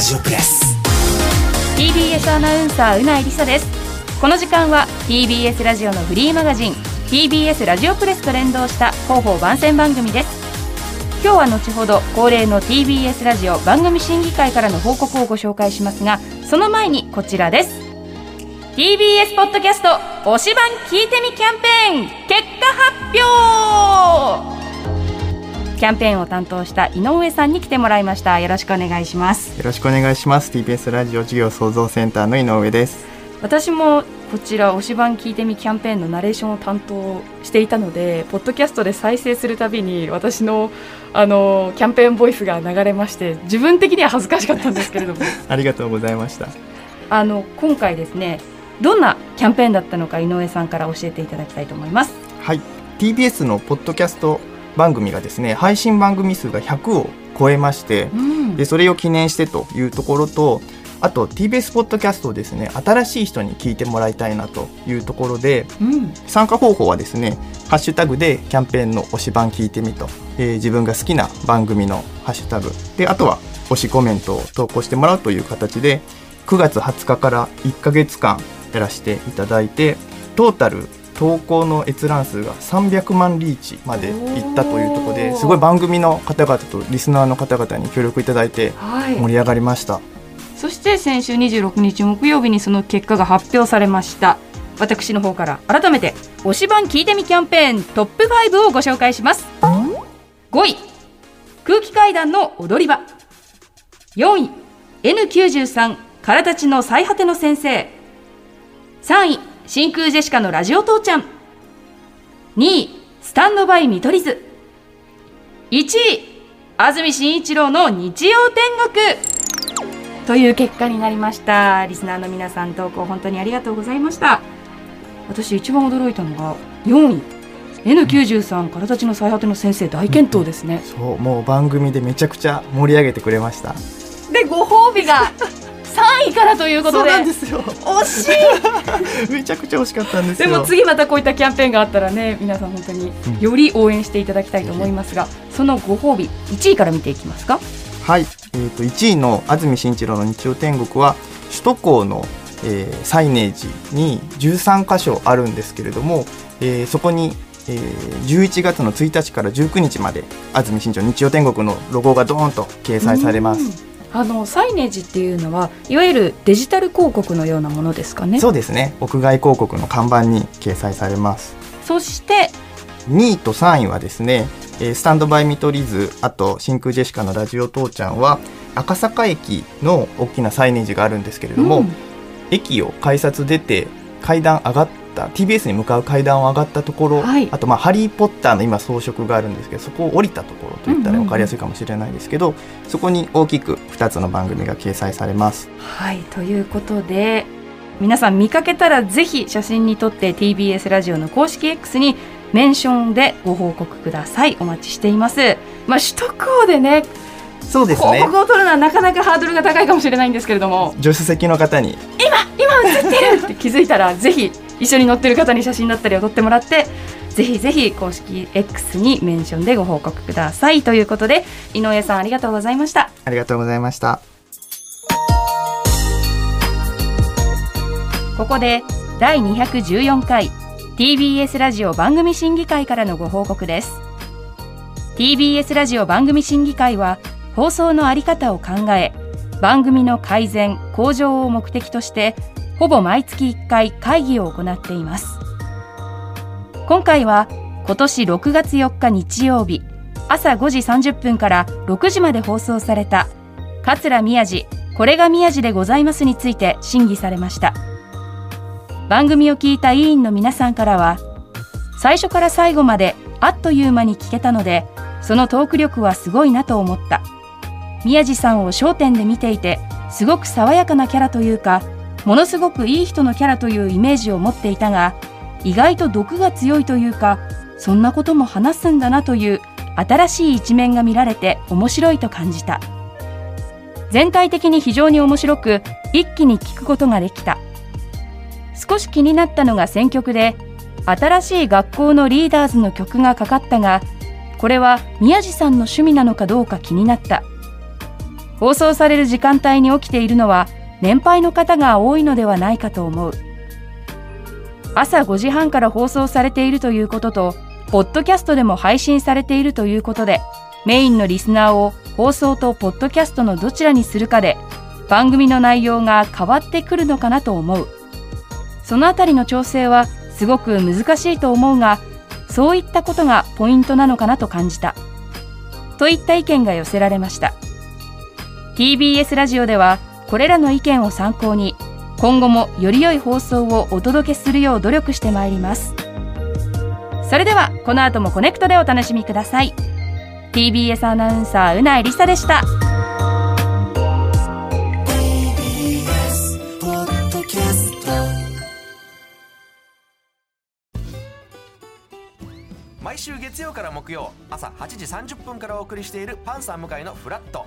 ラジオプレス。TBS アナウンサーうないりさです。この時間は TBS ラジオのフリーマガジン TBS ラジオプレスと連動した広報番宣番組です。今日は後ほど恒例の TBS ラジオ番組審議会からの報告をご紹介しますがその前にこちらです。TBS ポッドキャスト推しバン聞いてみキャンペーン結果発表キャンペーンを担当した井上さんに来てもらいました。よろしくお願いします。よろしくお願いします。TBS ラジオ事業創造センターの井上です。私もこちら推し版聞いてみキャンペーンのナレーションを担当していたのでポッドキャストで再生するたびに私のあのキャンペーンボイスが流れまして自分的には恥ずかしかったんですけれども。ありがとうございました。あの今回ですねどんなキャンペーンだったのか井上さんから教えていただきたいと思います。はい。TBS のポッドキャスト番組がですね配信番組数が100を超えまして、うん、でそれを記念してというところとあと TBS ポッドキャストをですね新しい人に聞いてもらいたいなというところで、うん、参加方法はですねハッシュタグでキャンペーンの推し版聞いてみと、えー、自分が好きな番組のハッシュタグ。であとは推しコメントを投稿してもらうという形で9月20日から1か月間やらせていただいてトータル投稿の閲覧数が300万リーチまでいったというところですごい番組の方々とリスナーの方々に協力いただいて盛り上がりました、はい、そして先週26日木曜日にその結果が発表されました。私の方から改めて推し版聞いてみキャンペーントップ5をご紹介します。5位空気階段の踊り場。4位 N93 からたちの最果ての先生。3位真空ジェシカのラジオ父ちゃん。2位、スタンドバイ見取り図。1位、安住紳一郎の日曜天国。という結果になりました。リスナーの皆さん投稿本当にありがとうございました。私一番驚いたのが4位。N93 からたちの最果ての先生大健闘ですね、そうもう番組でめちゃくちゃ盛り上げてくれましたでご褒美が3位からということで。そうなんですよ。惜しい。めちゃくちゃ惜しかったんですでも次またこういったキャンペーンがあったらね皆さん本当により応援していただきたいと思いますが、うん、そのご褒美1位から見ていきますか？はい、えーと、1位の安住紳一郎の日曜天国は首都高の、えー、サイネージに13箇所あるんですけれども、えー、そこにえー、11月の1日から19日まで安住紳一郎日曜天国のロゴがドーンと掲載されます。あのサイネージっていうのはいわゆるデジタル広告のようなものですかね。そうですね。屋外広告の看板に掲載されます。そして2位と3位はですねスタンドバイ見取り図あと真空ジェシカのラジオ父ちゃんは赤坂駅の大きなサイネージがあるんですけれども、うん、駅を改札出て階段上がっ TBS に向かう階段を上がったところ、はい、あとまあ「ハリー・ポッター」の今装飾があるんですけどそこを降りたところといったら分かりやすいかもしれないですけど、そこに大きく2つの番組が掲載されます。はいということで皆さん見かけたらぜひ写真に撮って TBS ラジオの公式 X にメンションでご報告ください。お待ちしています。まあ首都高でねそうですね。広告を取るのはなかなかハードルが高いかもしれないんですけれども。助手席の方に。今今映ってるって気づいたらぜひ一緒に乗ってる方に写真だったりを撮ってもらってぜひぜひ公式 X にメンションでご報告ください。ということで井上さんありがとうございました。ありがとうございました。ここで第214回 TBS ラジオ番組審議会からのご報告です。TBS ラジオ番組審議会は放送のあり方を考え番組の改善向上を目的としてほぼ毎月1回会議を行っています。今回は今年6月4日日曜日朝5時30分から6時まで放送された桂宮治これが宮治でございますについて審議されました。番組を聞いた委員の皆さんからは最初から最後まであっという間に聞けたのでそのトーク力はすごいなと思った。宮治さんを焦点で見ていてすごく爽やかなキャラというかものすごくいい人のキャラというイメージを持っていたが意外と毒が強いというかそんなことも話すんだなという新しい一面が見られて面白いと感じた。全体的に非常に面白く一気に聞くことができた。少し気になったのが選曲で新しい学校のリーダーズの曲がかかったがこれは宮地さんの趣味なのかどうか気になった。放送される時間帯に起きているのは年配の方が多いのではないかと思う。朝5時半から放送されているということとポッドキャストでも配信されているということでメインのリスナーを放送とポッドキャストのどちらにするかで番組の内容が変わってくるのかなと思う。そのあたりの調整はすごく難しいと思うがそういったことがポイントなのかなと感じた。といった意見が寄せられました。TBS ラジオではこれらの意見を参考に今後もより良い放送をお届けするよう努力してまいります。それではこの後もコネクトでお楽しみください。TBS アナウンサーうないりさでした。毎週月曜から木曜朝8時30分からお送りしているパンサー向井のフラット